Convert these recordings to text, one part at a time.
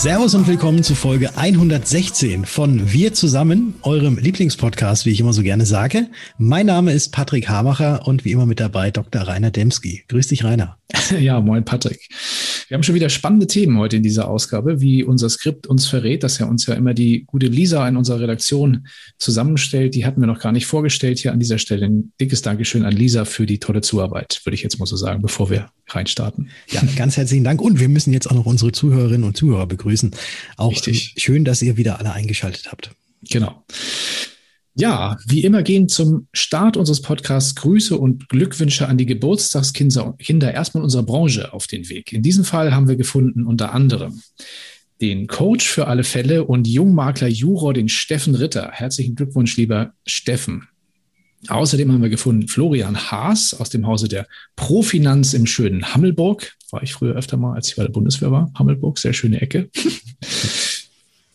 Servus und willkommen zu Folge 116 von Wir zusammen, eurem Lieblingspodcast, wie ich immer so gerne sage. Mein Name ist Patrick Hamacher und wie immer mit dabei Dr. Rainer Demski. Grüß dich, Rainer. Ja, moin, Patrick. Wir haben schon wieder spannende Themen heute in dieser Ausgabe, wie unser Skript uns verrät, dass ja uns ja immer die gute Lisa in unserer Redaktion zusammenstellt. Die hatten wir noch gar nicht vorgestellt. Hier an dieser Stelle ein dickes Dankeschön an Lisa für die tolle Zuarbeit, würde ich jetzt mal so sagen, bevor wir reinstarten. Ja, ganz herzlichen Dank. Und wir müssen jetzt auch noch unsere Zuhörerinnen und Zuhörer begrüßen. Auch Richtig. schön, dass ihr wieder alle eingeschaltet habt. Genau. Ja, wie immer gehen zum Start unseres Podcasts Grüße und Glückwünsche an die Geburtstagskinder Kinder erstmal unserer Branche auf den Weg. In diesem Fall haben wir gefunden unter anderem den Coach für alle Fälle und Jungmakler Juror, den Steffen Ritter. Herzlichen Glückwunsch, lieber Steffen. Außerdem haben wir gefunden Florian Haas aus dem Hause der Profinanz im schönen Hammelburg. War ich früher öfter mal, als ich bei der Bundeswehr war. Hammelburg, sehr schöne Ecke.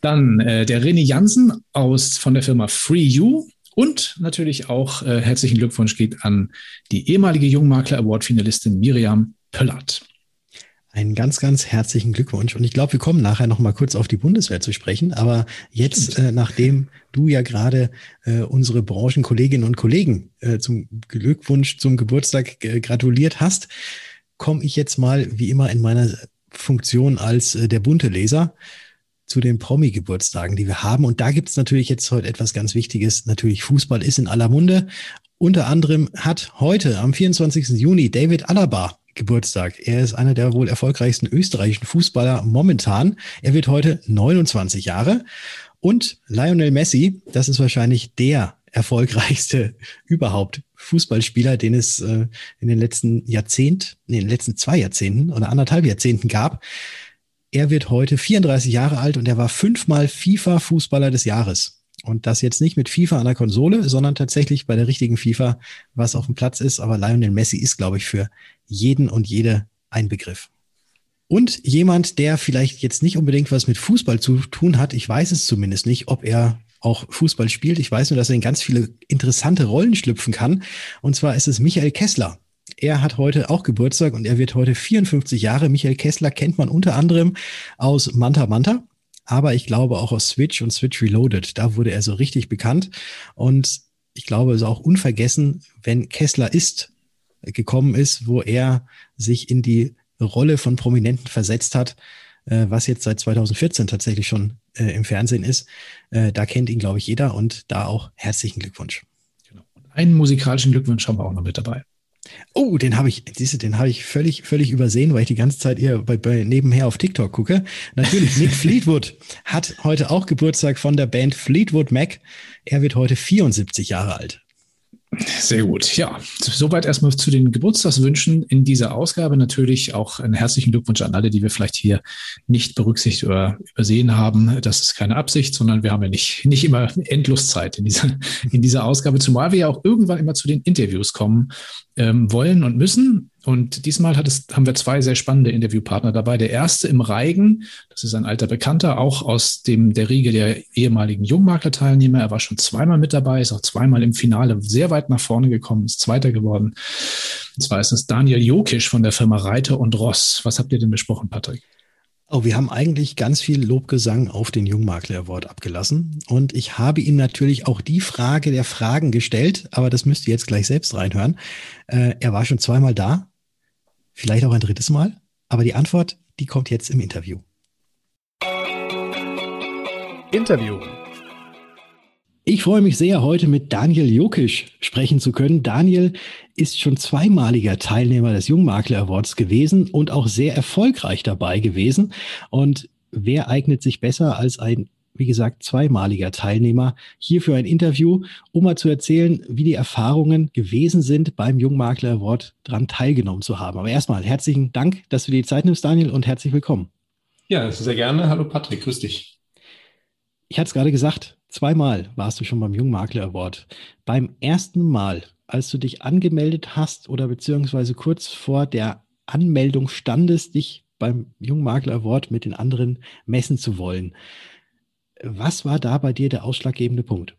Dann äh, der René Jansen aus von der Firma Free You. Und natürlich auch äh, herzlichen Glückwunsch geht an die ehemalige Jungmakler Award-Finalistin Miriam Pöllert. Einen ganz, ganz herzlichen Glückwunsch. Und ich glaube, wir kommen nachher noch mal kurz auf die Bundeswehr zu sprechen. Aber jetzt, äh, nachdem du ja gerade äh, unsere Branchenkolleginnen und Kollegen äh, zum Glückwunsch zum Geburtstag äh, gratuliert hast, komme ich jetzt mal, wie immer, in meiner Funktion als äh, der bunte Leser zu den Promi-Geburtstagen, die wir haben. Und da gibt es natürlich jetzt heute etwas ganz Wichtiges. Natürlich, Fußball ist in aller Munde. Unter anderem hat heute am 24. Juni David Alaba Geburtstag. Er ist einer der wohl erfolgreichsten österreichischen Fußballer momentan. Er wird heute 29 Jahre. Und Lionel Messi, das ist wahrscheinlich der erfolgreichste überhaupt Fußballspieler, den es äh, in den letzten Jahrzehnt, in den letzten zwei Jahrzehnten oder anderthalb Jahrzehnten gab. Er wird heute 34 Jahre alt und er war fünfmal FIFA-Fußballer des Jahres. Und das jetzt nicht mit FIFA an der Konsole, sondern tatsächlich bei der richtigen FIFA, was auf dem Platz ist. Aber Lionel Messi ist, glaube ich, für jeden und jede ein Begriff. Und jemand, der vielleicht jetzt nicht unbedingt was mit Fußball zu tun hat, ich weiß es zumindest nicht, ob er auch Fußball spielt. Ich weiß nur, dass er in ganz viele interessante Rollen schlüpfen kann. Und zwar ist es Michael Kessler. Er hat heute auch Geburtstag und er wird heute 54 Jahre. Michael Kessler kennt man unter anderem aus Manta Manta, aber ich glaube auch aus Switch und Switch Reloaded. Da wurde er so richtig bekannt. Und ich glaube, es ist auch unvergessen, wenn Kessler ist gekommen ist, wo er sich in die Rolle von Prominenten versetzt hat, äh, was jetzt seit 2014 tatsächlich schon äh, im Fernsehen ist. Äh, da kennt ihn, glaube ich, jeder und da auch herzlichen Glückwunsch. Genau. Einen musikalischen Glückwunsch haben wir auch noch mit dabei. Oh, den habe ich, diese, den habe ich völlig, völlig übersehen, weil ich die ganze Zeit eher bei, bei nebenher auf TikTok gucke. Natürlich, Nick Fleetwood hat heute auch Geburtstag von der Band Fleetwood Mac. Er wird heute 74 Jahre alt. Sehr gut. Ja, soweit erstmal zu den Geburtstagswünschen in dieser Ausgabe. Natürlich auch einen herzlichen Glückwunsch an alle, die wir vielleicht hier nicht berücksichtigt oder übersehen haben. Das ist keine Absicht, sondern wir haben ja nicht, nicht immer endlos Zeit in dieser, in dieser Ausgabe, zumal wir ja auch irgendwann immer zu den Interviews kommen ähm, wollen und müssen. Und diesmal es, haben wir zwei sehr spannende Interviewpartner dabei. Der erste im Reigen, das ist ein alter Bekannter, auch aus dem, der Riege der ehemaligen Jungmakler-Teilnehmer. Er war schon zweimal mit dabei, ist auch zweimal im Finale sehr weit nach vorne gekommen, ist Zweiter geworden. Und zwar ist es Daniel Jokisch von der Firma Reiter und Ross. Was habt ihr denn besprochen, Patrick? Oh, wir haben eigentlich ganz viel Lobgesang auf den Jungmakler Award abgelassen. Und ich habe ihm natürlich auch die Frage der Fragen gestellt, aber das müsst ihr jetzt gleich selbst reinhören. Äh, er war schon zweimal da, vielleicht auch ein drittes Mal, aber die Antwort, die kommt jetzt im Interview. Interview. Ich freue mich sehr, heute mit Daniel Jokisch sprechen zu können. Daniel ist schon zweimaliger Teilnehmer des Jungmakler Awards gewesen und auch sehr erfolgreich dabei gewesen. Und wer eignet sich besser als ein, wie gesagt, zweimaliger Teilnehmer hier für ein Interview, um mal zu erzählen, wie die Erfahrungen gewesen sind, beim Jungmakler Award dran teilgenommen zu haben. Aber erstmal herzlichen Dank, dass du dir die Zeit nimmst, Daniel, und herzlich willkommen. Ja, sehr gerne. Hallo Patrick, grüß dich. Ich hatte es gerade gesagt, Zweimal warst du schon beim Jungmakler Award. Beim ersten Mal, als du dich angemeldet hast oder beziehungsweise kurz vor der Anmeldung standest, dich beim Jungmakler Award mit den anderen messen zu wollen. Was war da bei dir der ausschlaggebende Punkt?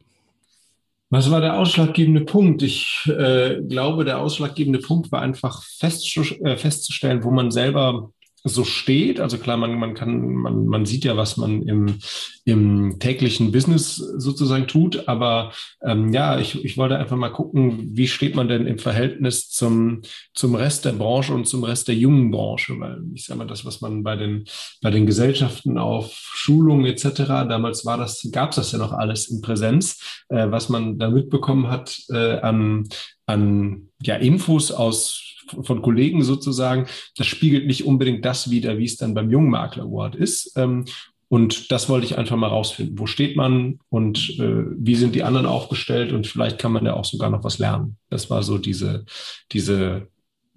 Was war der ausschlaggebende Punkt? Ich äh, glaube, der ausschlaggebende Punkt war einfach fest, äh, festzustellen, wo man selber so steht. Also klar, man, man kann, man, man sieht ja, was man im, im täglichen Business sozusagen tut. Aber ähm, ja, ich, ich wollte einfach mal gucken, wie steht man denn im Verhältnis zum, zum Rest der Branche und zum Rest der jungen Branche? Weil ich sage mal, das, was man bei den, bei den Gesellschaften auf Schulungen etc., damals war das, gab es das ja noch alles in Präsenz, äh, was man da mitbekommen hat äh, an, an ja, Infos aus von Kollegen sozusagen, das spiegelt nicht unbedingt das wider, wie es dann beim Jungmakler Award ist. Ähm, und das wollte ich einfach mal rausfinden. Wo steht man und äh, wie sind die anderen aufgestellt? Und vielleicht kann man ja auch sogar noch was lernen. Das war so diese, diese,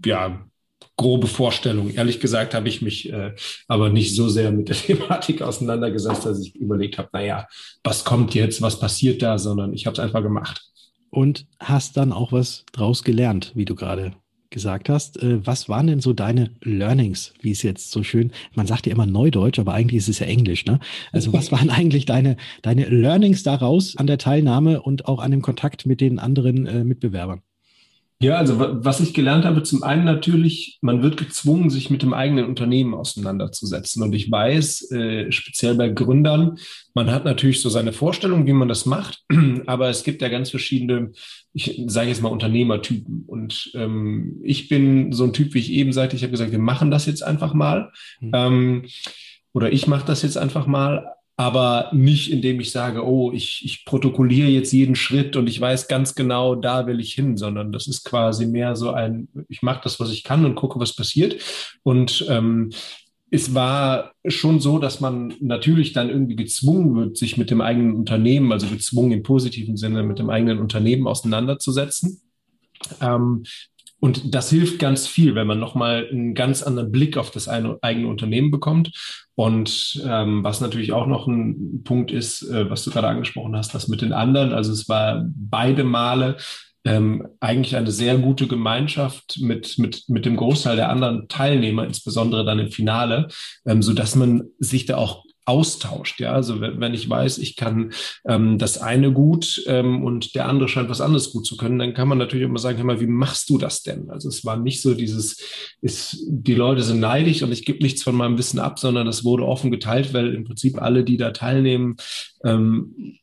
ja, grobe Vorstellung. Ehrlich gesagt habe ich mich äh, aber nicht so sehr mit der Thematik auseinandergesetzt, dass ich überlegt habe, naja, was kommt jetzt, was passiert da, sondern ich habe es einfach gemacht. Und hast dann auch was draus gelernt, wie du gerade gesagt hast. Äh, was waren denn so deine Learnings, wie es jetzt so schön, man sagt ja immer Neudeutsch, aber eigentlich ist es ja Englisch, ne? Also was waren eigentlich deine, deine Learnings daraus an der Teilnahme und auch an dem Kontakt mit den anderen äh, Mitbewerbern? Ja, also was ich gelernt habe, zum einen natürlich, man wird gezwungen, sich mit dem eigenen Unternehmen auseinanderzusetzen. Und ich weiß, äh, speziell bei Gründern, man hat natürlich so seine Vorstellung, wie man das macht, aber es gibt ja ganz verschiedene, ich sage jetzt mal Unternehmertypen. Und ähm, ich bin so ein Typ, wie ich eben sagte, ich habe gesagt, wir machen das jetzt einfach mal. Mhm. Ähm, oder ich mache das jetzt einfach mal aber nicht indem ich sage, oh, ich, ich protokolliere jetzt jeden Schritt und ich weiß ganz genau, da will ich hin, sondern das ist quasi mehr so ein, ich mache das, was ich kann und gucke, was passiert. Und ähm, es war schon so, dass man natürlich dann irgendwie gezwungen wird, sich mit dem eigenen Unternehmen, also gezwungen im positiven Sinne, mit dem eigenen Unternehmen auseinanderzusetzen. Ähm, und das hilft ganz viel, wenn man nochmal einen ganz anderen Blick auf das eigene Unternehmen bekommt. Und ähm, was natürlich auch noch ein Punkt ist, äh, was du gerade angesprochen hast, das mit den anderen. Also es war beide Male ähm, eigentlich eine sehr gute Gemeinschaft mit, mit, mit dem Großteil der anderen Teilnehmer, insbesondere dann im Finale, ähm, so dass man sich da auch austauscht. Ja, also wenn ich weiß, ich kann ähm, das eine gut ähm, und der andere scheint was anderes gut zu können, dann kann man natürlich immer sagen, hör mal, wie machst du das denn? Also es war nicht so dieses, ist, die Leute sind neidisch und ich gebe nichts von meinem Wissen ab, sondern das wurde offen geteilt, weil im Prinzip alle, die da teilnehmen, ähm,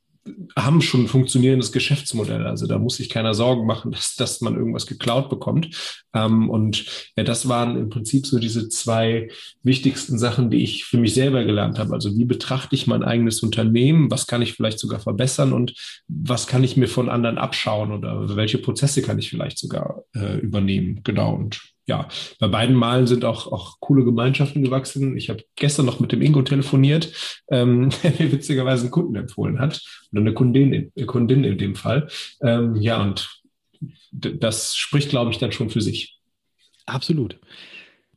haben schon ein funktionierendes Geschäftsmodell. Also da muss sich keiner Sorgen machen, dass, dass man irgendwas geklaut bekommt. Ähm, und ja, das waren im Prinzip so diese zwei wichtigsten Sachen, die ich für mich selber gelernt habe. Also wie betrachte ich mein eigenes Unternehmen? Was kann ich vielleicht sogar verbessern? Und was kann ich mir von anderen abschauen? Oder welche Prozesse kann ich vielleicht sogar äh, übernehmen? Genau. Und ja, bei beiden Malen sind auch, auch coole Gemeinschaften gewachsen. Ich habe gestern noch mit dem Ingo telefoniert, ähm, der mir witzigerweise einen Kunden empfohlen hat. Oder eine Kundin, eine Kundin in dem Fall. Ähm, ja, und das spricht, glaube ich, dann schon für sich. Absolut.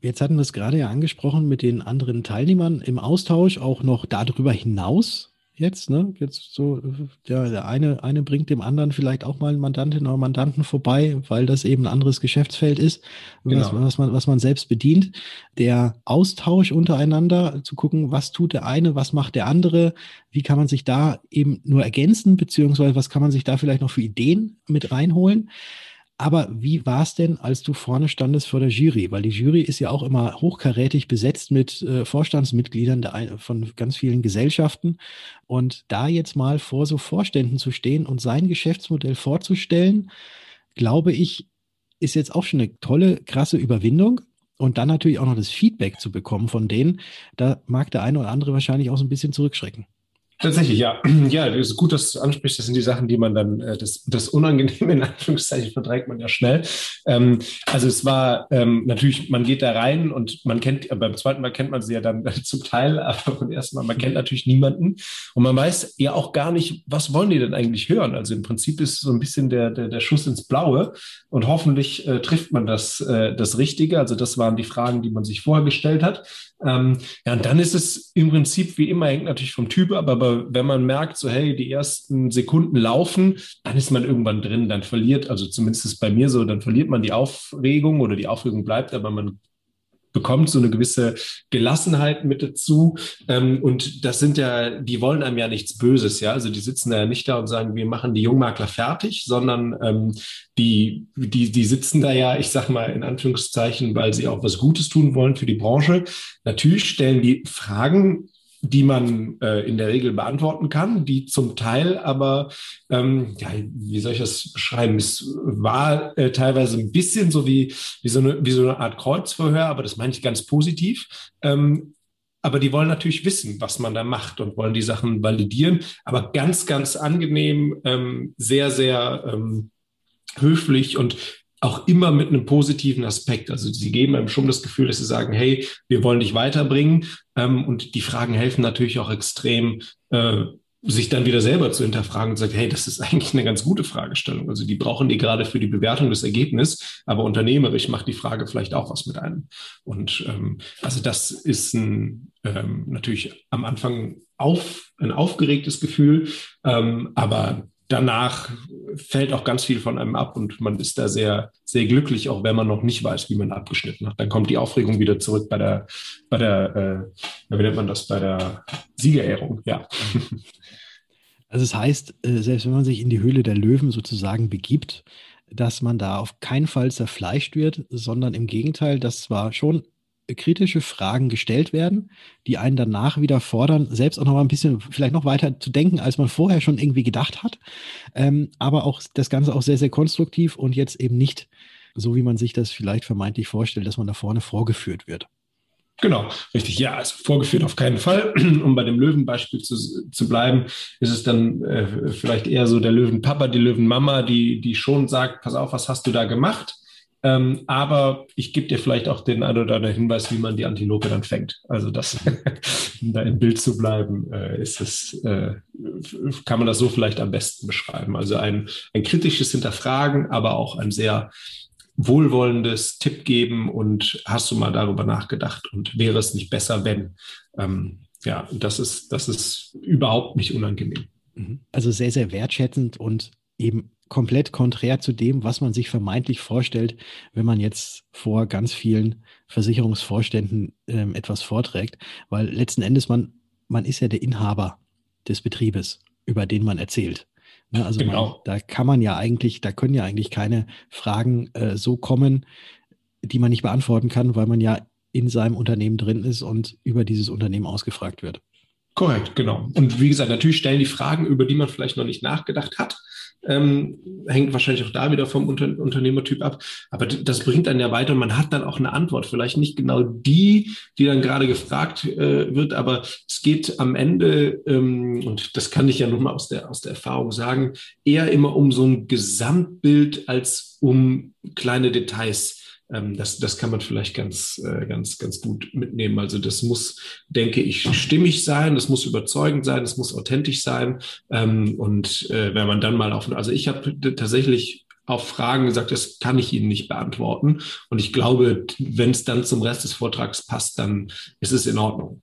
Jetzt hatten wir es gerade ja angesprochen mit den anderen Teilnehmern im Austausch, auch noch darüber hinaus jetzt, ne? Jetzt so, der, der eine, eine bringt dem anderen vielleicht auch mal einen Mandantin oder Mandanten vorbei, weil das eben ein anderes Geschäftsfeld ist, genau. was, was, man, was man selbst bedient. Der Austausch untereinander, zu gucken, was tut der eine, was macht der andere, wie kann man sich da eben nur ergänzen, beziehungsweise was kann man sich da vielleicht noch für Ideen mit reinholen. Aber wie war es denn, als du vorne standest vor der Jury? Weil die Jury ist ja auch immer hochkarätig besetzt mit äh, Vorstandsmitgliedern der, von ganz vielen Gesellschaften. Und da jetzt mal vor so Vorständen zu stehen und sein Geschäftsmodell vorzustellen, glaube ich, ist jetzt auch schon eine tolle, krasse Überwindung. Und dann natürlich auch noch das Feedback zu bekommen von denen, da mag der eine oder andere wahrscheinlich auch so ein bisschen zurückschrecken. Tatsächlich, ja. Ja, es ist gut, dass du ansprichst. Das sind die Sachen, die man dann, äh, das, das Unangenehme in Anführungszeichen verdrängt man ja schnell. Ähm, also es war ähm, natürlich, man geht da rein und man kennt, äh, beim zweiten Mal kennt man sie ja dann zum Teil, aber beim ersten Mal, man kennt natürlich niemanden und man weiß ja auch gar nicht, was wollen die denn eigentlich hören. Also im Prinzip ist so ein bisschen der, der, der Schuss ins Blaue und hoffentlich äh, trifft man das, äh, das Richtige. Also das waren die Fragen, die man sich vorher gestellt hat. Ähm, ja, und dann ist es im Prinzip wie immer, hängt natürlich vom Typ ab, aber wenn man merkt, so hey, die ersten Sekunden laufen, dann ist man irgendwann drin, dann verliert, also zumindest ist bei mir so, dann verliert man die Aufregung oder die Aufregung bleibt, aber man bekommt so eine gewisse Gelassenheit mit dazu. Ähm, und das sind ja, die wollen einem ja nichts Böses, ja. Also die sitzen ja nicht da und sagen, wir machen die Jungmakler fertig, sondern ähm, die, die, die sitzen da ja, ich sag mal in Anführungszeichen, weil sie auch was Gutes tun wollen für die Branche. Natürlich stellen die Fragen, die man äh, in der Regel beantworten kann, die zum Teil aber, ähm, ja, wie soll ich das beschreiben? Es war äh, teilweise ein bisschen so wie, wie, so eine, wie so eine Art Kreuzverhör, aber das meine ich ganz positiv. Ähm, aber die wollen natürlich wissen, was man da macht und wollen die Sachen validieren. Aber ganz, ganz angenehm, ähm, sehr, sehr ähm, höflich und auch immer mit einem positiven Aspekt. Also sie geben einem schon das Gefühl, dass sie sagen, hey, wir wollen dich weiterbringen. Ähm, und die Fragen helfen natürlich auch extrem, äh, sich dann wieder selber zu hinterfragen und sagen, hey, das ist eigentlich eine ganz gute Fragestellung. Also die brauchen die gerade für die Bewertung des Ergebnisses, aber unternehmerisch macht die Frage vielleicht auch was mit einem. Und ähm, also das ist ein, ähm, natürlich am Anfang auf, ein aufgeregtes Gefühl, ähm, aber danach fällt auch ganz viel von einem ab und man ist da sehr, sehr glücklich, auch wenn man noch nicht weiß, wie man abgeschnitten hat. Dann kommt die Aufregung wieder zurück bei der, bei der, äh, wie nennt man das, bei der Siegerehrung, ja. Also es heißt, äh, selbst wenn man sich in die Höhle der Löwen sozusagen begibt, dass man da auf keinen Fall zerfleischt wird, sondern im Gegenteil, dass zwar schon kritische Fragen gestellt werden, die einen danach wieder fordern, selbst auch noch mal ein bisschen vielleicht noch weiter zu denken, als man vorher schon irgendwie gedacht hat. Ähm, aber auch das Ganze auch sehr, sehr konstruktiv und jetzt eben nicht so, wie man sich das vielleicht vermeintlich vorstellt, dass man da vorne vorgeführt wird. Genau, richtig. Ja, also vorgeführt auf keinen Fall. Um bei dem Löwenbeispiel zu, zu bleiben, ist es dann äh, vielleicht eher so der Löwenpapa, die Löwenmama, die, die schon sagt, pass auf, was hast du da gemacht? Ähm, aber ich gebe dir vielleicht auch den ein oder anderen Hinweis, wie man die Antilope dann fängt. Also das, um da im Bild zu bleiben, äh, ist es, äh, kann man das so vielleicht am besten beschreiben. Also ein, ein kritisches Hinterfragen, aber auch ein sehr wohlwollendes Tipp geben und hast du mal darüber nachgedacht und wäre es nicht besser, wenn? Ähm, ja, das ist, das ist überhaupt nicht unangenehm. Mhm. Also sehr, sehr wertschätzend und eben komplett konträr zu dem, was man sich vermeintlich vorstellt, wenn man jetzt vor ganz vielen Versicherungsvorständen ähm, etwas vorträgt, weil letzten Endes man, man ist ja der Inhaber des Betriebes, über den man erzählt. Ne, also genau. man, da kann man ja eigentlich, da können ja eigentlich keine Fragen äh, so kommen, die man nicht beantworten kann, weil man ja in seinem Unternehmen drin ist und über dieses Unternehmen ausgefragt wird. Korrekt, genau. Und wie gesagt, natürlich stellen die Fragen, über die man vielleicht noch nicht nachgedacht hat. Ähm, hängt wahrscheinlich auch da wieder vom Unter Unternehmertyp ab. Aber das bringt dann ja weiter und man hat dann auch eine Antwort. Vielleicht nicht genau die, die dann gerade gefragt äh, wird, aber es geht am Ende, ähm, und das kann ich ja nun mal aus der, aus der Erfahrung sagen, eher immer um so ein Gesamtbild als um kleine Details ähm, das, das kann man vielleicht ganz, äh, ganz, ganz gut mitnehmen. Also das muss, denke ich, stimmig sein, das muss überzeugend sein, das muss authentisch sein. Ähm, und äh, wenn man dann mal auf, also ich habe tatsächlich auf Fragen gesagt, das kann ich Ihnen nicht beantworten. Und ich glaube, wenn es dann zum Rest des Vortrags passt, dann ist es in Ordnung.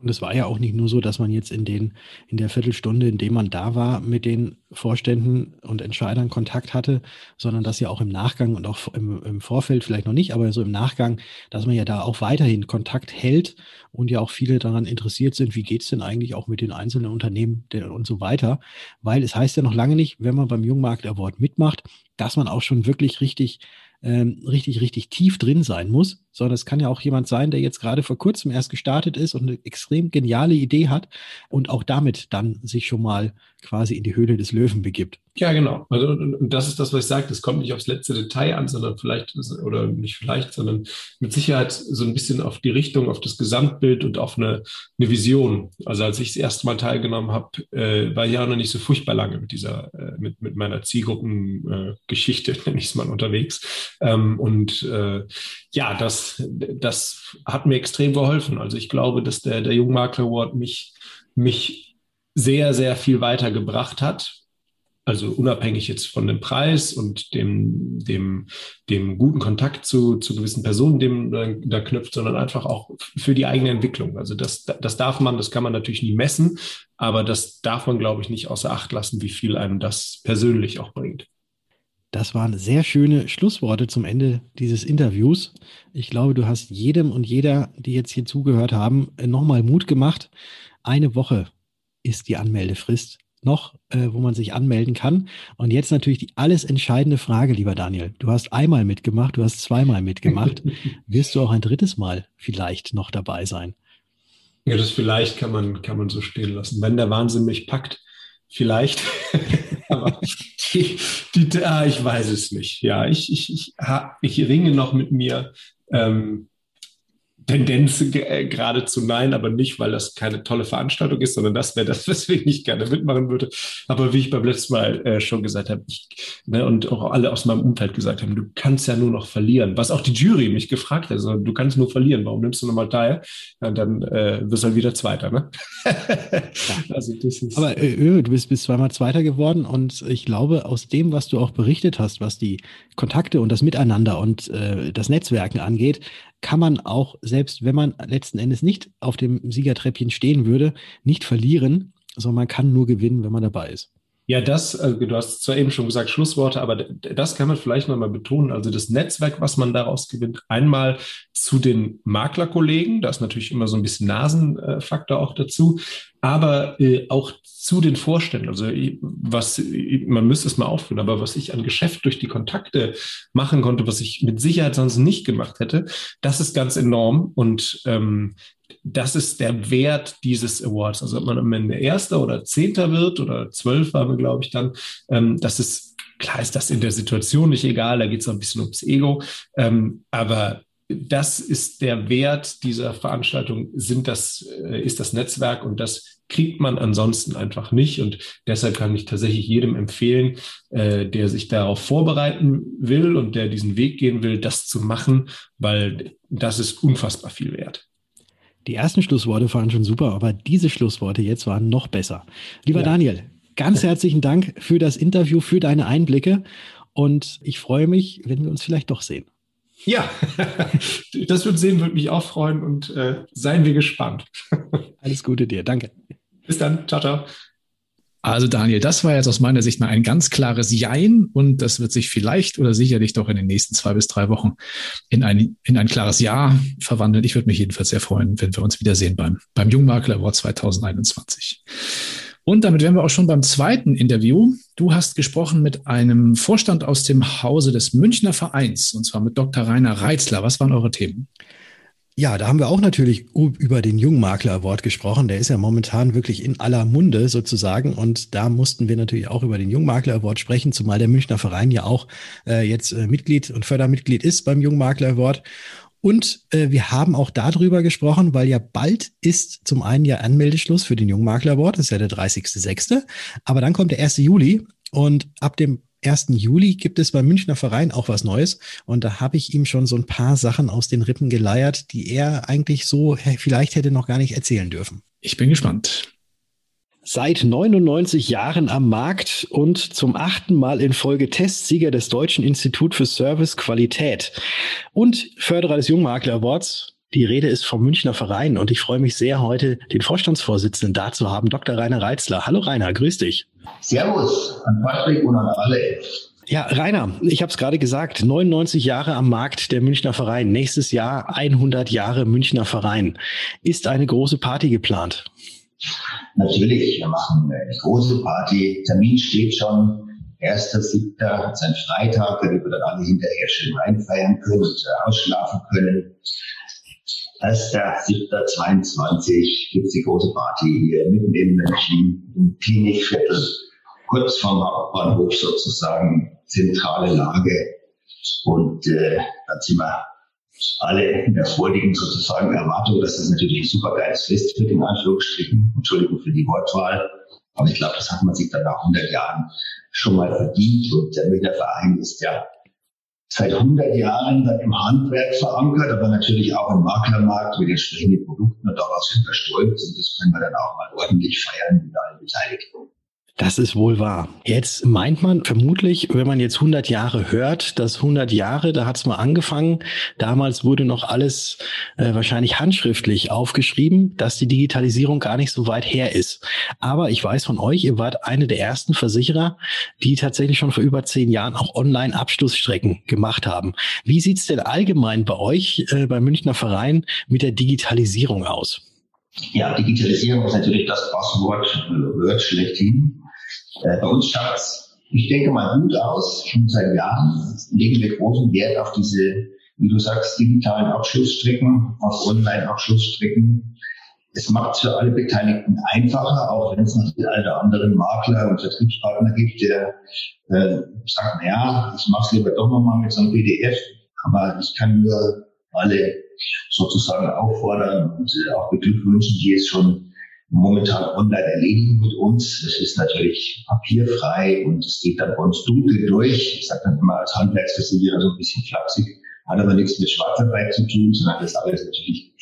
Und es war ja auch nicht nur so, dass man jetzt in den, in der Viertelstunde, in dem man da war, mit den Vorständen und Entscheidern Kontakt hatte, sondern dass ja auch im Nachgang und auch im, im Vorfeld vielleicht noch nicht, aber so im Nachgang, dass man ja da auch weiterhin Kontakt hält und ja auch viele daran interessiert sind, wie geht's denn eigentlich auch mit den einzelnen Unternehmen und so weiter. Weil es heißt ja noch lange nicht, wenn man beim Jungmarkt Award mitmacht, dass man auch schon wirklich richtig ähm, richtig, richtig tief drin sein muss, sondern es kann ja auch jemand sein, der jetzt gerade vor kurzem erst gestartet ist und eine extrem geniale Idee hat und auch damit dann sich schon mal quasi in die Höhle des Löwen begibt. Ja, genau. Also, und das ist das, was ich sage. Es kommt nicht aufs letzte Detail an, sondern vielleicht, oder nicht vielleicht, sondern mit Sicherheit so ein bisschen auf die Richtung, auf das Gesamtbild und auf eine, eine Vision. Also als ich das erste Mal teilgenommen habe, äh, war ich ja noch nicht so furchtbar lange mit dieser, äh, mit, mit meiner Zielgruppengeschichte, äh, nenne ich es mal, unterwegs. Ähm, und äh, ja, das, das hat mir extrem geholfen. Also ich glaube, dass der, der Jungmakler Award mich, mich sehr, sehr viel weitergebracht hat. Also unabhängig jetzt von dem Preis und dem, dem, dem guten Kontakt zu, zu gewissen Personen, dem man da knüpft, sondern einfach auch für die eigene Entwicklung. Also das, das darf man, das kann man natürlich nie messen, aber das darf man, glaube ich, nicht außer Acht lassen, wie viel einem das persönlich auch bringt. Das waren sehr schöne Schlussworte zum Ende dieses Interviews. Ich glaube, du hast jedem und jeder, die jetzt hier zugehört haben, nochmal Mut gemacht. Eine Woche ist die Anmeldefrist noch, äh, wo man sich anmelden kann. Und jetzt natürlich die alles entscheidende Frage, lieber Daniel. Du hast einmal mitgemacht, du hast zweimal mitgemacht. Wirst du auch ein drittes Mal vielleicht noch dabei sein? Ja, das vielleicht kann man, kann man so stehen lassen. Wenn der Wahnsinn mich packt, vielleicht. Aber die, die, ah, ich weiß es nicht. Ja, ich, ich, ich, ich ringe noch mit mir. Ähm, Tendenz äh, geradezu nein, aber nicht, weil das keine tolle Veranstaltung ist, sondern das wäre das, weswegen ich gerne mitmachen würde. Aber wie ich beim letzten Mal äh, schon gesagt habe, ich, ne, und auch alle aus meinem Umfeld gesagt haben, du kannst ja nur noch verlieren. Was auch die Jury mich gefragt hat, also, du kannst nur verlieren, warum nimmst du nochmal teil? Ja, dann äh, wirst du halt wieder Zweiter. Ne? also ist, aber äh, du bist, bist zweimal Zweiter geworden und ich glaube, aus dem, was du auch berichtet hast, was die Kontakte und das Miteinander und äh, das Netzwerken angeht, kann man auch, selbst wenn man letzten Endes nicht auf dem Siegertreppchen stehen würde, nicht verlieren, sondern man kann nur gewinnen, wenn man dabei ist. Ja, das, also du hast zwar eben schon gesagt Schlussworte, aber das kann man vielleicht nochmal betonen. Also das Netzwerk, was man daraus gewinnt, einmal zu den Maklerkollegen, da ist natürlich immer so ein bisschen Nasenfaktor auch dazu, aber äh, auch zu den Vorständen. Also was, man müsste es mal aufführen, aber was ich an Geschäft durch die Kontakte machen konnte, was ich mit Sicherheit sonst nicht gemacht hätte, das ist ganz enorm. Und ähm, das ist der Wert dieses Awards. Also ob man am Ende Erster oder Zehnter wird oder Zwölf waren wir, glaube ich, dann, ähm, das ist, klar ist das in der Situation nicht egal, da geht es ein bisschen ums Ego, ähm, aber das ist der Wert dieser Veranstaltung, sind das, äh, ist das Netzwerk und das kriegt man ansonsten einfach nicht. Und deshalb kann ich tatsächlich jedem empfehlen, äh, der sich darauf vorbereiten will und der diesen Weg gehen will, das zu machen, weil das ist unfassbar viel wert. Die ersten Schlussworte waren schon super, aber diese Schlussworte jetzt waren noch besser. Lieber ja. Daniel, ganz herzlichen Dank für das Interview, für deine Einblicke und ich freue mich, wenn wir uns vielleicht doch sehen. Ja, das wird sehen, würde mich auch freuen und äh, seien wir gespannt. Alles Gute dir, danke. Bis dann, ciao, ciao. Also Daniel, das war jetzt aus meiner Sicht mal ein ganz klares Jein und das wird sich vielleicht oder sicherlich doch in den nächsten zwei bis drei Wochen in ein, in ein klares Ja verwandeln. Ich würde mich jedenfalls sehr freuen, wenn wir uns wiedersehen beim, beim Jungmakler Award 2021. Und damit wären wir auch schon beim zweiten Interview. Du hast gesprochen mit einem Vorstand aus dem Hause des Münchner Vereins und zwar mit Dr. Rainer Reitzler. Was waren eure Themen? Ja, da haben wir auch natürlich über den Jungmakler Award gesprochen. Der ist ja momentan wirklich in aller Munde sozusagen. Und da mussten wir natürlich auch über den Jungmakler Award sprechen, zumal der Münchner Verein ja auch äh, jetzt äh, Mitglied und Fördermitglied ist beim Jungmakler Award. Und äh, wir haben auch darüber gesprochen, weil ja bald ist zum einen ja Anmeldeschluss für den Jungmakler Award, das ist ja der 30.06., aber dann kommt der 1. Juli und ab dem 1. Juli gibt es beim Münchner Verein auch was Neues. Und da habe ich ihm schon so ein paar Sachen aus den Rippen geleiert, die er eigentlich so vielleicht hätte noch gar nicht erzählen dürfen. Ich bin gespannt. Seit 99 Jahren am Markt und zum achten Mal in Folge Testsieger des Deutschen Institut für Service Qualität und Förderer des Jungmakler Awards. Die Rede ist vom Münchner Verein und ich freue mich sehr, heute den Vorstandsvorsitzenden da zu haben, Dr. Rainer Reitzler. Hallo Rainer, grüß dich. Servus an Patrick und an alle. Ja, Rainer, ich habe es gerade gesagt, 99 Jahre am Markt der Münchner Verein. Nächstes Jahr 100 Jahre Münchner Verein. Ist eine große Party geplant? Natürlich, wir machen eine große Party. Termin steht schon. 1.7. ist ein Freitag, damit wir dann alle hinterher schön reinfeiern können und ausschlafen können. 1.7.22 gibt es die große Party hier mitten in München im Klinikviertel kurz vorm Hauptbahnhof sozusagen, zentrale Lage. Und äh, dann sind wir alle in der vorliegenden sozusagen Erwartung, dass das natürlich ein super geiles Fest wird, in Anführungsstrichen. Entschuldigung für die Wortwahl. Aber ich glaube, das hat man sich dann nach 100 Jahren schon mal verdient. Und der Münchner ist ja seit 100 Jahren im Handwerk verankert, aber natürlich auch im Maklermarkt mit entsprechenden Produkten. Und daraus sind wir stolz. Und das können wir dann auch mal ordentlich feiern mit allen Beteiligten. Das ist wohl wahr. Jetzt meint man vermutlich, wenn man jetzt 100 Jahre hört, dass 100 Jahre, da hat es mal angefangen. Damals wurde noch alles äh, wahrscheinlich handschriftlich aufgeschrieben, dass die Digitalisierung gar nicht so weit her ist. Aber ich weiß von euch, ihr wart eine der ersten Versicherer, die tatsächlich schon vor über zehn Jahren auch Online-Abschlussstrecken gemacht haben. Wie sieht's denn allgemein bei euch, äh, beim Münchner Verein, mit der Digitalisierung aus? Ja, Digitalisierung ist natürlich das Passwort, äh, Word schlechthin. Äh, bei uns schaut es, ich denke mal, gut aus. Schon seit Jahren legen wir großen Wert auf diese, wie du sagst, digitalen Abschlussstrecken, auf Online-Abschlussstrecken. Es macht es für alle Beteiligten einfacher, auch wenn es noch den einen oder anderen Makler und Vertriebspartner gibt, der äh, sagt, naja, ich mache es lieber doch nochmal mit so einem PDF, aber ich kann nur alle sozusagen auffordern und äh, auch beglückwünschen, die es schon momentan online erledigen mit uns. Es ist natürlich papierfrei und es geht dann bei uns dunkel durch. Ich sage dann immer als Handwerksversicherer so ein bisschen flapsig, hat aber nichts mit Schwarzarbeit zu tun, sondern das alles natürlich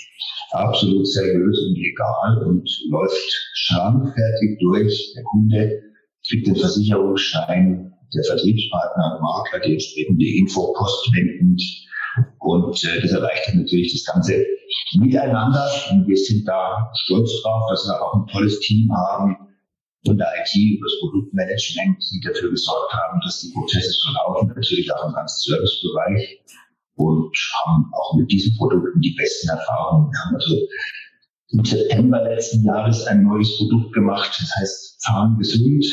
absolut seriös und legal und läuft schrankfertig durch. Der Kunde kriegt den Versicherungsschein, der Vertriebspartner Makler die entsprechende Info postwendend und äh, das erleichtert natürlich das Ganze miteinander. Und wir sind da stolz drauf, dass wir auch ein tolles Team haben von der IT über das Produktmanagement, die dafür gesorgt haben, dass die Prozesse so laufen, natürlich auch im ganzen Servicebereich und haben auch mit diesen Produkten die besten Erfahrungen. Wir haben also im September letzten Jahres ein neues Produkt gemacht, das heißt Zahngesund.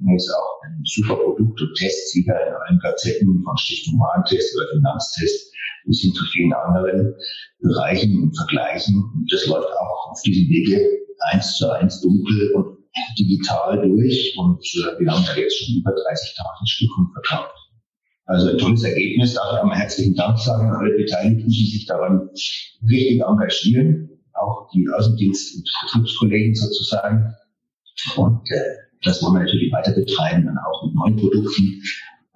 Das ist auch ein super Produkt und Testsieger in allen Gazetten von Stiftung Warentest oder Finanztest bis hin zu vielen anderen Bereichen und Vergleichen. Und das läuft auch auf diesem Wege eins zu eins dunkel und digital durch. Und äh, wir haben da jetzt schon über 30.000 Stück verkauft. Also ein tolles Ergebnis. Dafür einmal herzlichen Dank sagen an alle Beteiligten, die sich daran richtig engagieren. Auch die Außendienst- und Vertriebskollegen sozusagen. Und äh, das wollen wir natürlich weiter betreiben, dann auch mit neuen Produkten.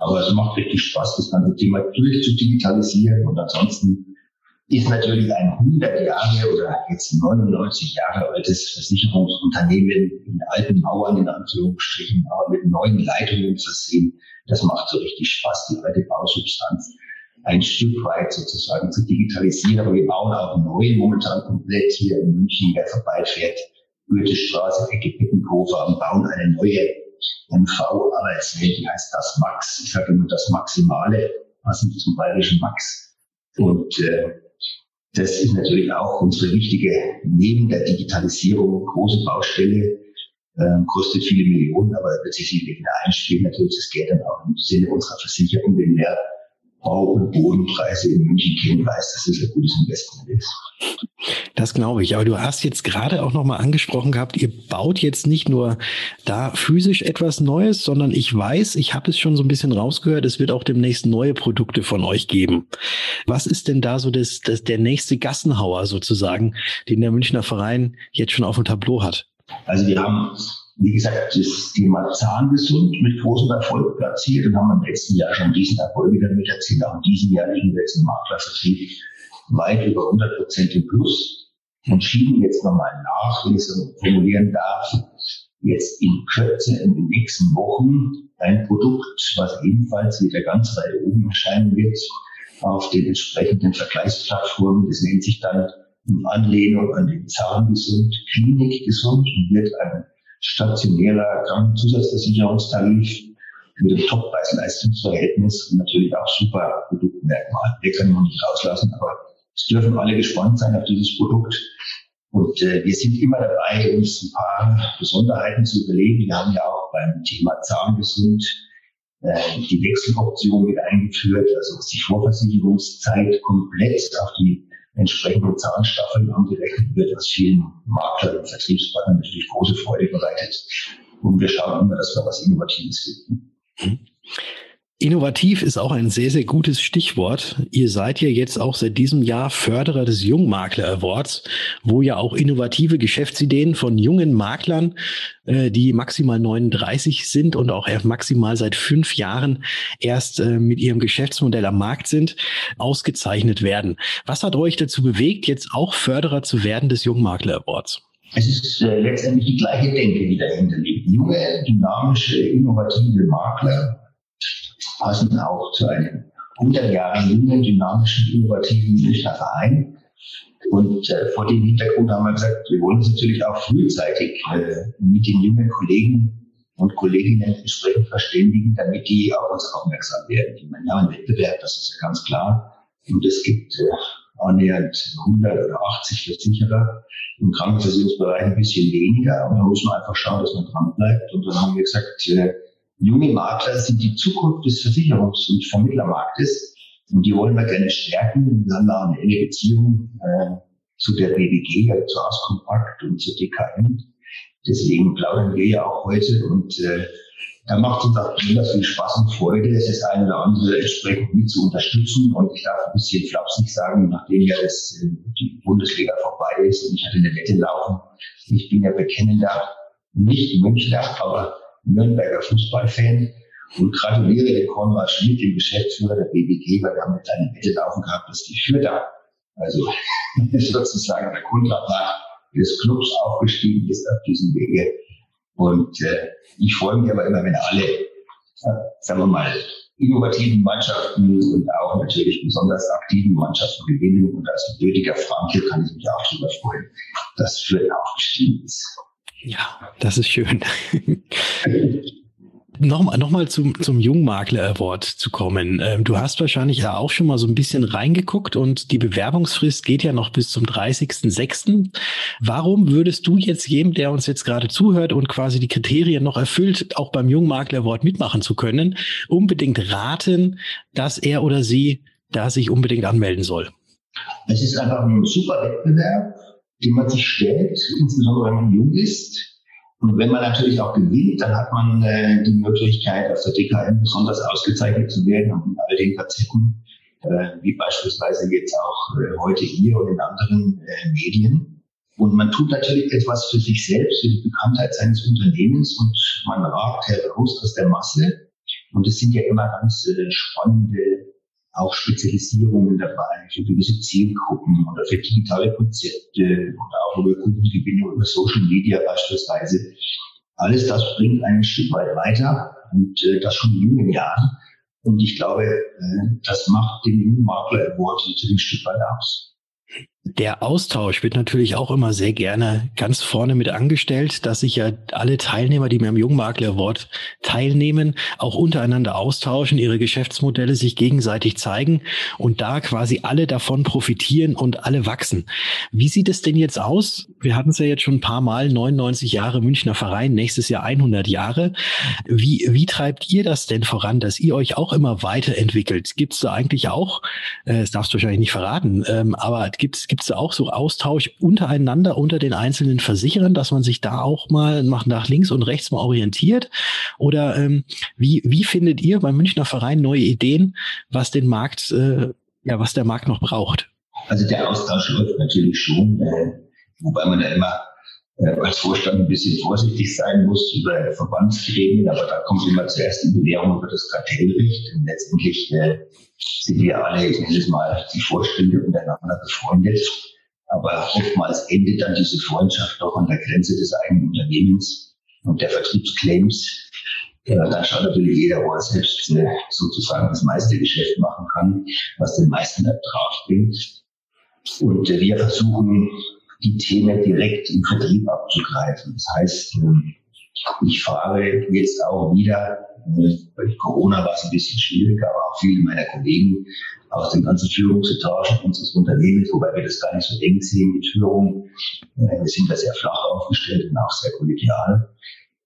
Aber es macht richtig Spaß, das ganze Thema durchzudigitalisieren. Und ansonsten ist natürlich ein 100 Jahre oder jetzt 99 Jahre altes Versicherungsunternehmen in alten Mauern in Anführungsstrichen, aber mit neuen Leitungen versehen. Das macht so richtig Spaß, die alte Bausubstanz ein Stück weit sozusagen zu digitalisieren. Aber wir bauen auch neu momentan komplett hier in München, wer vorbeifährt, Goethestraße, Ecke Pippenhofer und bauen eine neue MV-Arbeitswelt, die heißt das Max. Ich sage immer das Maximale, passend zum bayerischen Max. Und äh, das ist natürlich auch unsere wichtige, neben der Digitalisierung, große Baustelle, äh, kostet viele Millionen, aber wird sich wieder einspielen. Natürlich das Geld dann auch im Sinne unserer Versicherung, denn wer Bau- und Bodenpreise in München kennen, weiß, dass es ein gutes Investment ist. Das glaube ich. Aber du hast jetzt gerade auch nochmal angesprochen gehabt, ihr baut jetzt nicht nur da physisch etwas Neues, sondern ich weiß, ich habe es schon so ein bisschen rausgehört, es wird auch demnächst neue Produkte von euch geben. Was ist denn da so das, das, der nächste Gassenhauer sozusagen, den der Münchner Verein jetzt schon auf dem Tableau hat? Also wir haben wie gesagt, das Thema Zahngesund mit großem Erfolg platziert und haben im letzten Jahr schon diesen Erfolg wieder mit erzielt. Auch in diesem Jahr liegen wir jetzt im Maklervertrieb weit über 100 Prozent im Plus und schieben jetzt nochmal nach, wenn ich so formulieren darf, jetzt in Kürze, in den nächsten Wochen ein Produkt, was ebenfalls wieder ganz weit oben erscheinen wird, auf den entsprechenden Vergleichsplattformen. Das nennt sich dann in Anlehnung an den Zahngesund, Klinikgesund und wird ein stationärer Krankenzusatzversicherungstarif mit dem Top-Preis-Leistungsverhältnis und natürlich auch super Produktmerkmal. Wir können noch nicht rauslassen, aber es dürfen alle gespannt sein auf dieses Produkt. Und äh, wir sind immer dabei, uns ein paar Besonderheiten zu überlegen. Wir haben ja auch beim Thema Zahngesund äh, die Wechseloption mit eingeführt, also dass die Vorversicherungszeit komplett auf die entsprechende Zahnstaffeln angerechnet wird, was vielen Maklern und Vertriebspartnern natürlich große Freude bereitet. Und wir schauen immer, dass wir was Innovatives finden. Innovativ ist auch ein sehr, sehr gutes Stichwort. Ihr seid ja jetzt auch seit diesem Jahr Förderer des Jungmakler Awards, wo ja auch innovative Geschäftsideen von jungen Maklern, äh, die maximal 39 sind und auch maximal seit fünf Jahren erst äh, mit ihrem Geschäftsmodell am Markt sind, ausgezeichnet werden. Was hat euch dazu bewegt, jetzt auch Förderer zu werden des Jungmakler Awards? Es ist äh, letztendlich die gleiche Denke, die dahinter liegt. junge, dynamische, innovative Makler passen auch zu einem 100 Jahre jungen, dynamischen, innovativen Münchner Verein. Und äh, vor dem Hintergrund haben wir gesagt, wir wollen uns natürlich auch frühzeitig äh, mit den jungen Kollegen und Kolleginnen entsprechend verständigen, damit die auf uns aufmerksam werden. Ich meine, ja, ein Wettbewerb, das ist ja ganz klar. Und es gibt äh, annähernd 100 oder 80 Versicherer, im Krankenversicherungsbereich ein bisschen weniger. Und da muss man einfach schauen, dass man dran bleibt. Und dann haben wir gesagt, äh, junge Makler sind die Zukunft des Versicherungs- und Vermittlermarktes. Und die wollen wir gerne stärken. Wir haben da eine enge Beziehung äh, zu der BWG, also zu Auskompakt und zu DKM. Deswegen plaudern wir ja auch heute und äh, da macht uns auch besonders viel Spaß und Freude, das eine oder andere entsprechend mit zu unterstützen. Und ich darf ein bisschen flapsig sagen, nachdem ja das, äh, die Bundesliga vorbei ist und ich hatte eine Wette laufen, ich bin ja bekennender, nicht Münchner, aber Nürnberger Fußballfan und gratuliere dem Konrad Schmidt, dem Geschäftsführer der BBG, weil wir haben eine kleine Wette laufen gehabt, dass die Fürther, also sozusagen der Kontrapart des Clubs aufgestiegen ist auf diesem Wege. Und äh, ich freue mich aber immer, wenn alle, äh, sagen wir mal, innovativen Mannschaften und auch natürlich besonders aktiven Mannschaften gewinnen. Und als gebürtiger Franke kann ich mich auch darüber freuen, dass Fürth aufgestiegen ist. Ja, das ist schön. Nochmal noch mal zum, zum Jungmakler Award zu kommen. Ähm, du hast wahrscheinlich ja auch schon mal so ein bisschen reingeguckt und die Bewerbungsfrist geht ja noch bis zum 30.06. Warum würdest du jetzt jedem, der uns jetzt gerade zuhört und quasi die Kriterien noch erfüllt, auch beim Jungmakler Award mitmachen zu können, unbedingt raten, dass er oder sie da sich unbedingt anmelden soll? Es ist einfach ein super Wettbewerb, den man sich stellt, insbesondere wenn man jung ist und wenn man natürlich auch gewinnt, dann hat man äh, die Möglichkeit, auf der DKM besonders ausgezeichnet zu werden und in all den Facetten, äh, wie beispielsweise jetzt auch äh, heute hier und in anderen äh, Medien. Und man tut natürlich etwas für sich selbst, für die Bekanntheit seines Unternehmens und man ragt heraus aus der Masse. Und es sind ja immer ganz äh, spannende auch Spezialisierungen dabei für gewisse Zielgruppen oder für digitale Konzepte oder auch über Kundengewinnung über Social Media beispielsweise. Alles das bringt einen Stück weit weiter und äh, das schon in jungen Jahren. Und ich glaube, äh, das macht den jungen Makler Award natürlich ein Stück weit aus. Der Austausch wird natürlich auch immer sehr gerne ganz vorne mit angestellt, dass sich ja alle Teilnehmer, die mir am Jungmakler Award teilnehmen, auch untereinander austauschen, ihre Geschäftsmodelle sich gegenseitig zeigen und da quasi alle davon profitieren und alle wachsen. Wie sieht es denn jetzt aus? Wir hatten es ja jetzt schon ein paar Mal, 99 Jahre Münchner Verein, nächstes Jahr 100 Jahre. Wie, wie treibt ihr das denn voran, dass ihr euch auch immer weiterentwickelt? Gibt es da eigentlich auch, äh, das darfst du wahrscheinlich nicht verraten, ähm, aber gibt es Gibt es auch so Austausch untereinander, unter den einzelnen Versicherern, dass man sich da auch mal nach links und rechts mal orientiert? Oder ähm, wie, wie findet ihr beim Münchner Verein neue Ideen, was den Markt, äh, ja, was der Markt noch braucht? Also der Austausch läuft natürlich schon, äh, wobei man da immer als Vorstand ein bisschen vorsichtig sein muss über Verbandsgremien, aber da kommt immer zuerst die Bewährung über das Kartellrecht. Und letztendlich äh, sind wir alle jedes Mal die Vorstände untereinander befreundet. Aber oftmals endet dann diese Freundschaft doch an der Grenze des eigenen Unternehmens und der Vertriebsclaims. Ja, dann schaut natürlich jeder, wo er selbst äh, sozusagen das meiste Geschäft machen kann, was den meisten Ertrag bringt. Und äh, wir versuchen, die Themen direkt im Vertrieb abzugreifen. Das heißt, ähm, ich fahre jetzt auch wieder bei Corona war es ein bisschen schwierig, aber auch viele meiner Kollegen aus den ganzen Führungsetagen unseres Unternehmens, wobei wir das gar nicht so eng sehen mit Führung. Äh, wir sind da sehr flach aufgestellt und auch sehr kollegial.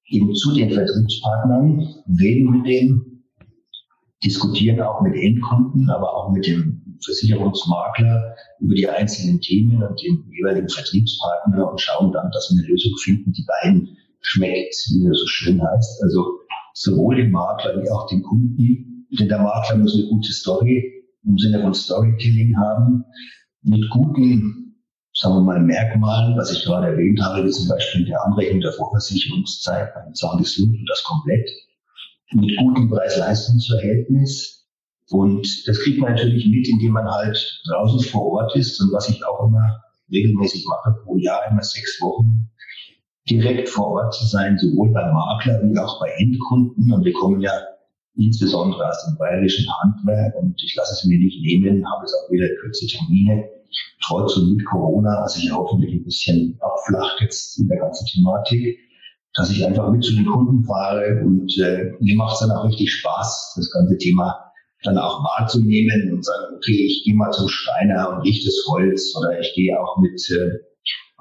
Eben zu den Vertriebspartnern, reden mit denen, diskutieren auch mit Endkunden, aber auch mit dem Versicherungsmakler über die einzelnen Themen und den jeweiligen Vertriebspartner und schauen dann, dass wir eine Lösung finden, die beiden schmeckt, wie das so schön heißt. Also sowohl dem Makler wie auch den Kunden. Denn der Makler muss eine gute Story im Sinne von Storytelling haben, mit guten, sagen wir mal, Merkmalen, was ich gerade erwähnt habe, wie zum Beispiel der Anrechnung der Vorversicherungszeit beim Zahngesund und das komplett, mit gutem Preis-Leistungs-Verhältnis. Und das kriegt man natürlich mit, indem man halt draußen vor Ort ist. Und was ich auch immer regelmäßig mache, pro Jahr immer sechs Wochen direkt vor Ort zu sein, sowohl beim Makler wie auch bei Endkunden. Und wir kommen ja insbesondere aus dem bayerischen Handwerk. Und ich lasse es mir nicht nehmen, habe es auch wieder kürze Termine, trotz und mit Corona, was sich hoffentlich ein bisschen abflacht jetzt in der ganzen Thematik, dass ich einfach mit zu den Kunden fahre. Und äh, mir macht es dann auch richtig Spaß, das ganze Thema dann auch wahrzunehmen und sagen, okay, ich gehe mal zum Schreiner und richte das Holz oder ich gehe auch mit äh,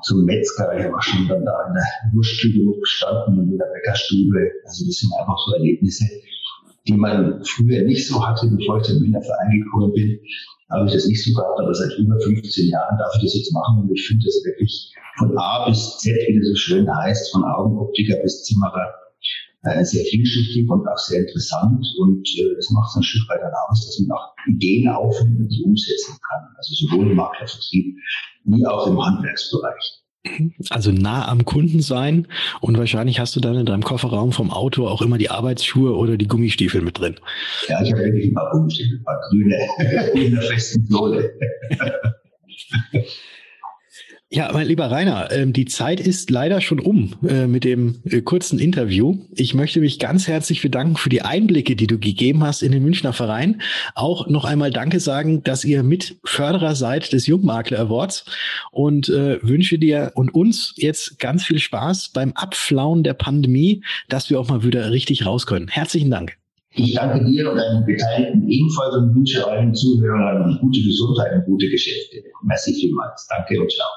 zum Metzger, ich auch schon dann da in der Wurststube gestanden und in der Bäckerstube. Also das sind einfach so Erlebnisse, die man früher nicht so hatte, bevor ich zum Verein gekommen bin, habe ich das nicht so gehabt, aber seit über 15 Jahren darf ich das jetzt machen und ich finde das wirklich von A bis Z, wie das so schön heißt, von Augenoptiker bis Zimmerer, sehr vielschichtig und auch sehr interessant und äh, das macht es ein Stück weit dann aus, dass man auch Ideen aufnimmt und die umsetzen kann. Also sowohl im Maklervertrieb wie auch im Handwerksbereich. Also nah am Kunden sein und wahrscheinlich hast du dann in deinem Kofferraum vom Auto auch immer die Arbeitsschuhe oder die Gummistiefel mit drin. Ja, ich habe wirklich ein paar Gummistiefel, ein paar grüne in der festen Sohle. Ja, mein lieber Rainer, ähm, die Zeit ist leider schon um äh, mit dem äh, kurzen Interview. Ich möchte mich ganz herzlich bedanken für die Einblicke, die du gegeben hast in den Münchner Verein. Auch noch einmal Danke sagen, dass ihr Mitförderer seid des Jungmakler Awards und äh, wünsche dir und uns jetzt ganz viel Spaß beim Abflauen der Pandemie, dass wir auch mal wieder richtig raus können. Herzlichen Dank. Ich danke dir und deinen Beteiligten ebenfalls und wünsche allen Zuhörern gute Gesundheit und gute Geschäfte. Merci vielmals. Danke und ciao.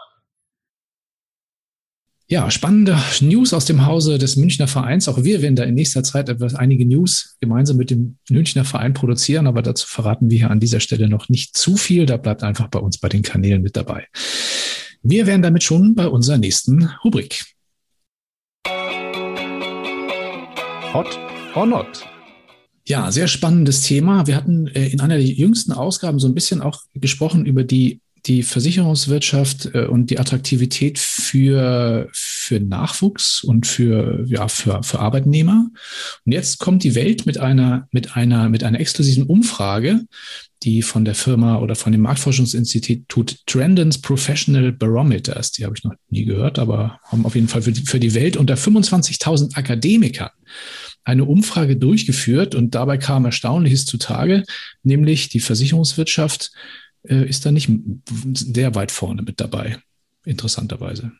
Ja, spannende News aus dem Hause des Münchner Vereins. Auch wir werden da in nächster Zeit etwas, einige News gemeinsam mit dem Münchner Verein produzieren, aber dazu verraten wir hier an dieser Stelle noch nicht zu viel. Da bleibt einfach bei uns bei den Kanälen mit dabei. Wir wären damit schon bei unserer nächsten Rubrik. Hot or not? Ja, sehr spannendes Thema. Wir hatten äh, in einer der jüngsten Ausgaben so ein bisschen auch gesprochen über die die Versicherungswirtschaft äh, und die Attraktivität für, für Nachwuchs und für, ja, für, für Arbeitnehmer. Und jetzt kommt die Welt mit einer, mit einer, mit einer exklusiven Umfrage, die von der Firma oder von dem Marktforschungsinstitut Trendens Professional Barometers, die habe ich noch nie gehört, aber haben auf jeden Fall für die, für die Welt unter 25.000 Akademikern eine Umfrage durchgeführt und dabei kam Erstaunliches zutage, nämlich die Versicherungswirtschaft äh, ist da nicht sehr weit vorne mit dabei, interessanterweise.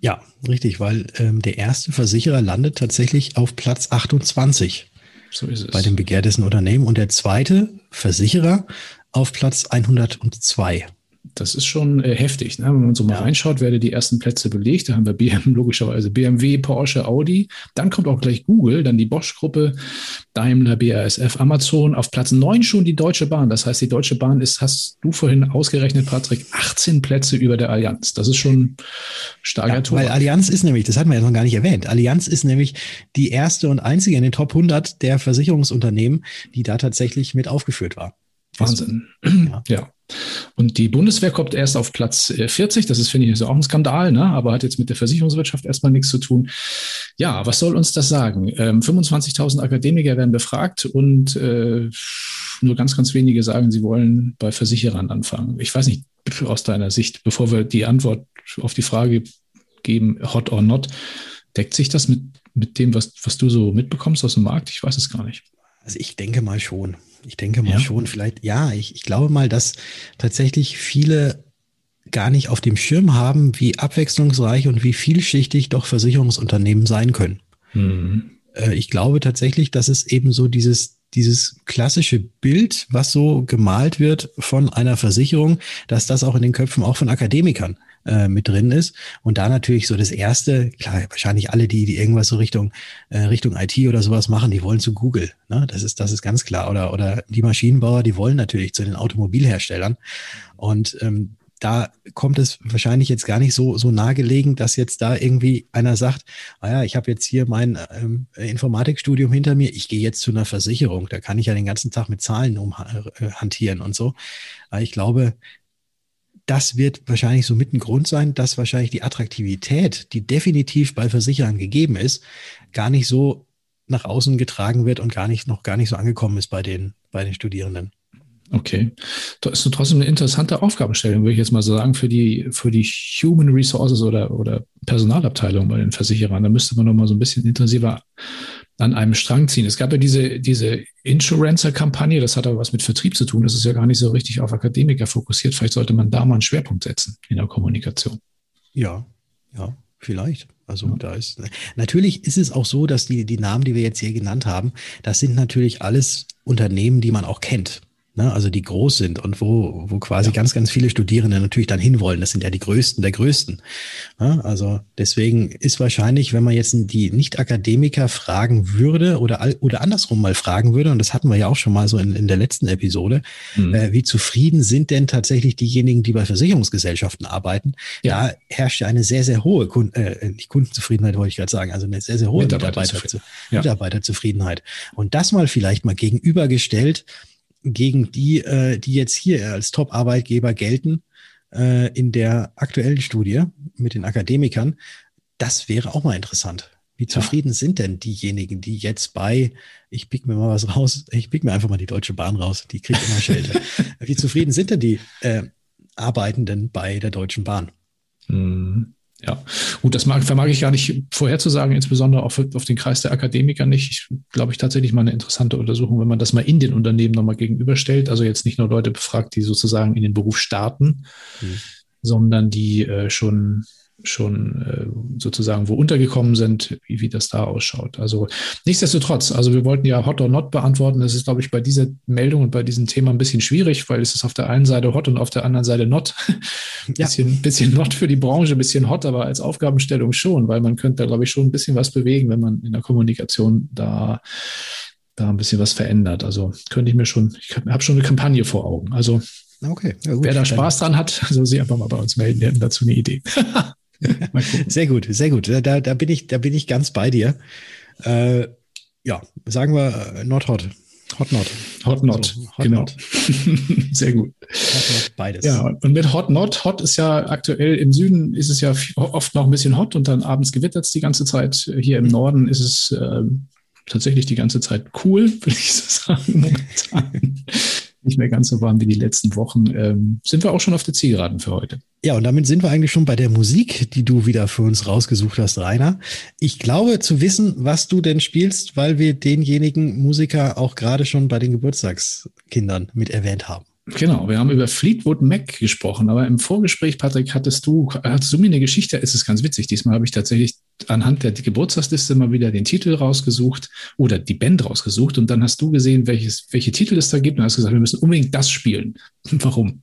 Ja, richtig, weil ähm, der erste Versicherer landet tatsächlich auf Platz 28 so ist es. bei dem begehrtesten Unternehmen und der zweite Versicherer auf Platz 102. Das ist schon äh, heftig. Ne? Wenn man so mal ja. reinschaut, werden die ersten Plätze belegt. Da haben wir BMW, logischerweise BMW, Porsche, Audi. Dann kommt auch gleich Google, dann die Bosch-Gruppe, Daimler, BASF, Amazon. Auf Platz 9 schon die Deutsche Bahn. Das heißt, die Deutsche Bahn ist, hast du vorhin ausgerechnet, Patrick, 18 Plätze über der Allianz. Das ist schon starker ja, Tor. Weil Allianz ist nämlich, das hatten wir ja noch gar nicht erwähnt, Allianz ist nämlich die erste und einzige in den Top 100 der Versicherungsunternehmen, die da tatsächlich mit aufgeführt war. Wahnsinn. Ja. ja. Und die Bundeswehr kommt erst auf Platz 40. Äh, das ist, finde ich, auch ein Skandal, ne? aber hat jetzt mit der Versicherungswirtschaft erstmal nichts zu tun. Ja, was soll uns das sagen? Ähm, 25.000 Akademiker werden befragt und äh, nur ganz, ganz wenige sagen, sie wollen bei Versicherern anfangen. Ich weiß nicht, aus deiner Sicht, bevor wir die Antwort auf die Frage geben, hot or not, deckt sich das mit, mit dem, was, was du so mitbekommst aus dem Markt? Ich weiß es gar nicht. Also ich denke mal schon. Ich denke mal ja. schon. Vielleicht, ja, ich, ich glaube mal, dass tatsächlich viele gar nicht auf dem Schirm haben, wie abwechslungsreich und wie vielschichtig doch Versicherungsunternehmen sein können. Mhm. Äh, ich glaube tatsächlich, dass es eben so dieses, dieses klassische Bild, was so gemalt wird von einer Versicherung, dass das auch in den Köpfen auch von Akademikern äh, mit drin ist. Und da natürlich so das erste, klar, wahrscheinlich alle, die, die irgendwas so Richtung, äh, Richtung IT oder sowas machen, die wollen zu Google. Ne? Das ist, das ist ganz klar. Oder, oder die Maschinenbauer, die wollen natürlich zu den Automobilherstellern. Und ähm, da kommt es wahrscheinlich jetzt gar nicht so, so nahegelegen, dass jetzt da irgendwie einer sagt, ah ja, ich habe jetzt hier mein ähm, Informatikstudium hinter mir, ich gehe jetzt zu einer Versicherung, da kann ich ja den ganzen Tag mit Zahlen umhantieren äh, und so. Aber ich glaube, das wird wahrscheinlich so mit ein Grund sein, dass wahrscheinlich die Attraktivität, die definitiv bei Versicherern gegeben ist, gar nicht so nach außen getragen wird und gar nicht, noch gar nicht so angekommen ist bei den, bei den Studierenden. Okay. Das ist trotzdem eine interessante Aufgabenstellung, würde ich jetzt mal so sagen, für die, für die Human Resources oder, oder Personalabteilung bei den Versicherern. Da müsste man noch mal so ein bisschen intensiver an einem Strang ziehen. Es gab ja diese, diese Insurancer-Kampagne, das hat aber was mit Vertrieb zu tun. Das ist ja gar nicht so richtig auf Akademiker fokussiert. Vielleicht sollte man da mal einen Schwerpunkt setzen in der Kommunikation. Ja, ja, vielleicht. Also ja. da ist natürlich ist es auch so, dass die, die Namen, die wir jetzt hier genannt haben, das sind natürlich alles Unternehmen, die man auch kennt ne, also die groß sind und wo, wo quasi ja. ganz, ganz viele Studierende natürlich dann hinwollen. Das sind ja die größten der größten. Ne? Also deswegen ist wahrscheinlich, wenn man jetzt die Nicht-Akademiker fragen würde oder, oder andersrum mal fragen würde, und das hatten wir ja auch schon mal so in, in der letzten Episode, mhm. äh, wie zufrieden sind denn tatsächlich diejenigen, die bei Versicherungsgesellschaften arbeiten? Ja. Da herrscht ja eine sehr, sehr hohe Kunden, äh, nicht Kundenzufriedenheit, wollte ich gerade sagen, also eine sehr, sehr hohe Mitarbeiterzufriedenheit. Mitarbeiter, ja. Mitarbeiterzufriedenheit. Und das mal vielleicht mal gegenübergestellt gegen die, äh, die jetzt hier als Top-Arbeitgeber gelten äh, in der aktuellen Studie mit den Akademikern, das wäre auch mal interessant. Wie zufrieden sind denn diejenigen, die jetzt bei, ich pick mir mal was raus, ich pick mir einfach mal die Deutsche Bahn raus, die kriegt immer Schelte. Wie zufrieden sind denn die äh, Arbeitenden bei der Deutschen Bahn? Mhm. Ja, gut, das mag, vermag ich gar nicht vorherzusagen, insbesondere auf, auf den Kreis der Akademiker nicht. Ich glaube ich tatsächlich mal eine interessante Untersuchung, wenn man das mal in den Unternehmen nochmal gegenüberstellt. Also jetzt nicht nur Leute befragt, die sozusagen in den Beruf starten, mhm. sondern die äh, schon schon äh, sozusagen wo untergekommen sind, wie, wie das da ausschaut. Also nichtsdestotrotz, also wir wollten ja Hot or Not beantworten. Das ist, glaube ich, bei dieser Meldung und bei diesem Thema ein bisschen schwierig, weil es ist auf der einen Seite Hot und auf der anderen Seite Not. ein bisschen, ja. bisschen Not für die Branche, ein bisschen Hot, aber als Aufgabenstellung schon, weil man könnte da, glaube ich, schon ein bisschen was bewegen, wenn man in der Kommunikation da da ein bisschen was verändert. Also könnte ich mir schon, ich habe schon eine Kampagne vor Augen. Also Okay, ja, wer da Spaß dran hat, soll sich einfach mal bei uns melden. Wir hätten dazu eine Idee. sehr gut, sehr gut. Da, da, bin ich, da bin ich ganz bei dir. Äh, ja, sagen wir äh, not hot. Hot not. Hot not. So, hot genau. Not. Sehr gut. Hot not, beides. Ja, und mit Hot not, Hot ist ja aktuell im Süden ist es ja oft noch ein bisschen hot und dann abends gewittert es die ganze Zeit. Hier im. Norden ist es äh, tatsächlich die ganze Zeit cool, würde ich so sagen, nicht mehr ganz so warm wie die letzten Wochen, ähm, sind wir auch schon auf der Zielgeraden für heute. Ja, und damit sind wir eigentlich schon bei der Musik, die du wieder für uns rausgesucht hast, Rainer. Ich glaube zu wissen, was du denn spielst, weil wir denjenigen Musiker auch gerade schon bei den Geburtstagskindern mit erwähnt haben. Genau, wir haben über Fleetwood Mac gesprochen, aber im Vorgespräch, Patrick, hattest du, hattest du mir eine Geschichte, es ist ganz witzig, diesmal habe ich tatsächlich anhand der Geburtstagsliste mal wieder den Titel rausgesucht oder die Band rausgesucht und dann hast du gesehen, welches, welche Titel es da gibt und hast gesagt, wir müssen unbedingt das spielen. Warum?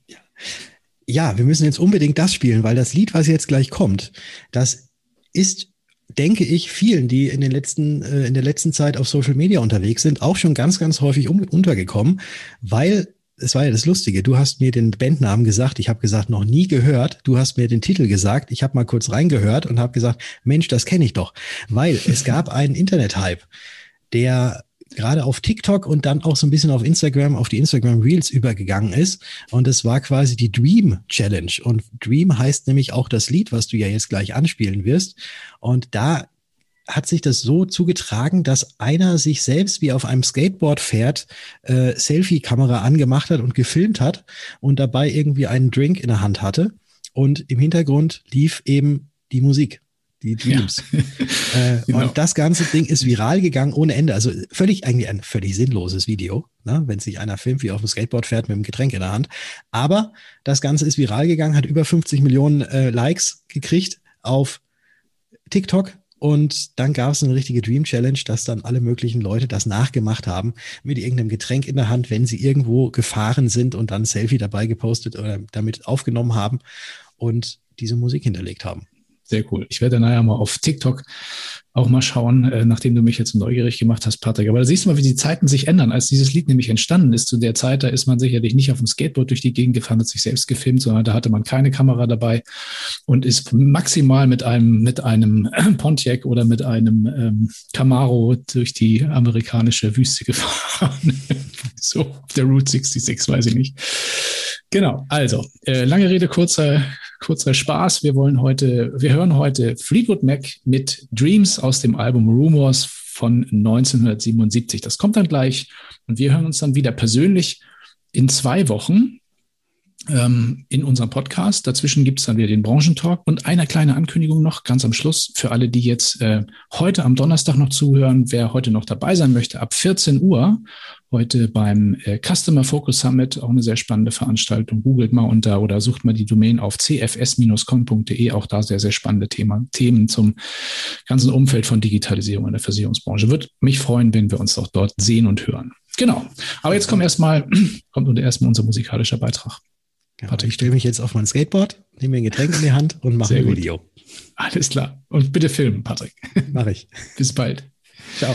Ja, wir müssen jetzt unbedingt das spielen, weil das Lied, was jetzt gleich kommt, das ist denke ich, vielen, die in den letzten, äh, in der letzten Zeit auf Social Media unterwegs sind, auch schon ganz, ganz häufig untergekommen, weil es war ja das Lustige. Du hast mir den Bandnamen gesagt. Ich habe gesagt, noch nie gehört. Du hast mir den Titel gesagt. Ich habe mal kurz reingehört und habe gesagt, Mensch, das kenne ich doch. Weil es gab einen Internet-Hype, der gerade auf TikTok und dann auch so ein bisschen auf Instagram, auf die Instagram Reels übergegangen ist. Und es war quasi die Dream Challenge. Und Dream heißt nämlich auch das Lied, was du ja jetzt gleich anspielen wirst. Und da hat sich das so zugetragen, dass einer sich selbst wie auf einem Skateboard fährt, äh, Selfie-Kamera angemacht hat und gefilmt hat und dabei irgendwie einen Drink in der Hand hatte. Und im Hintergrund lief eben die Musik, die Dreams. Ja. äh, genau. Und das ganze Ding ist viral gegangen ohne Ende. Also völlig eigentlich ein völlig sinnloses Video, ne? wenn sich einer filmt, wie auf dem Skateboard fährt mit einem Getränk in der Hand. Aber das Ganze ist viral gegangen, hat über 50 Millionen äh, Likes gekriegt auf TikTok, und dann gab es eine richtige Dream Challenge, dass dann alle möglichen Leute das nachgemacht haben mit irgendeinem Getränk in der Hand, wenn sie irgendwo gefahren sind und dann Selfie dabei gepostet oder damit aufgenommen haben und diese Musik hinterlegt haben. Sehr cool. Ich werde nachher mal auf TikTok auch mal schauen, äh, nachdem du mich jetzt neugierig gemacht hast, Patrick. Aber da siehst du mal, wie die Zeiten sich ändern. Als dieses Lied nämlich entstanden ist, zu der Zeit, da ist man sicherlich nicht auf dem Skateboard durch die Gegend gefahren, hat sich selbst gefilmt, sondern da hatte man keine Kamera dabei und ist maximal mit einem, mit einem Pontiac oder mit einem ähm, Camaro durch die amerikanische Wüste gefahren. so, auf der Route 66, weiß ich nicht. Genau, also, äh, lange Rede, kurzer, kurzer Spaß. Wir wollen heute, wir hören heute Fleetwood Mac mit Dreams aus dem Album Rumors von 1977. Das kommt dann gleich und wir hören uns dann wieder persönlich in zwei Wochen. ähm, in unserem Podcast. Dazwischen gibt es dann wieder den Branchentalk und eine kleine Ankündigung noch ganz am Schluss für alle, die jetzt äh, heute am Donnerstag noch zuhören. Wer heute noch dabei sein möchte, ab 14 Uhr heute beim äh, Customer Focus Summit, auch eine sehr spannende Veranstaltung. Googelt mal unter oder sucht mal die Domain auf cfs-com.de. Auch da sehr, sehr spannende Thema, Themen zum ganzen Umfeld von Digitalisierung in der Versicherungsbranche. Würde mich freuen, wenn wir uns auch dort sehen und hören. Genau. Aber jetzt kommt erstmal, kommt erstmal unser musikalischer Beitrag. Genau, ich stelle mich jetzt auf mein Skateboard, nehme mir ein Getränk in die Hand und mache ein Video. Alles klar. Und bitte filmen, Patrick. Mache ich. Bis bald. Ciao.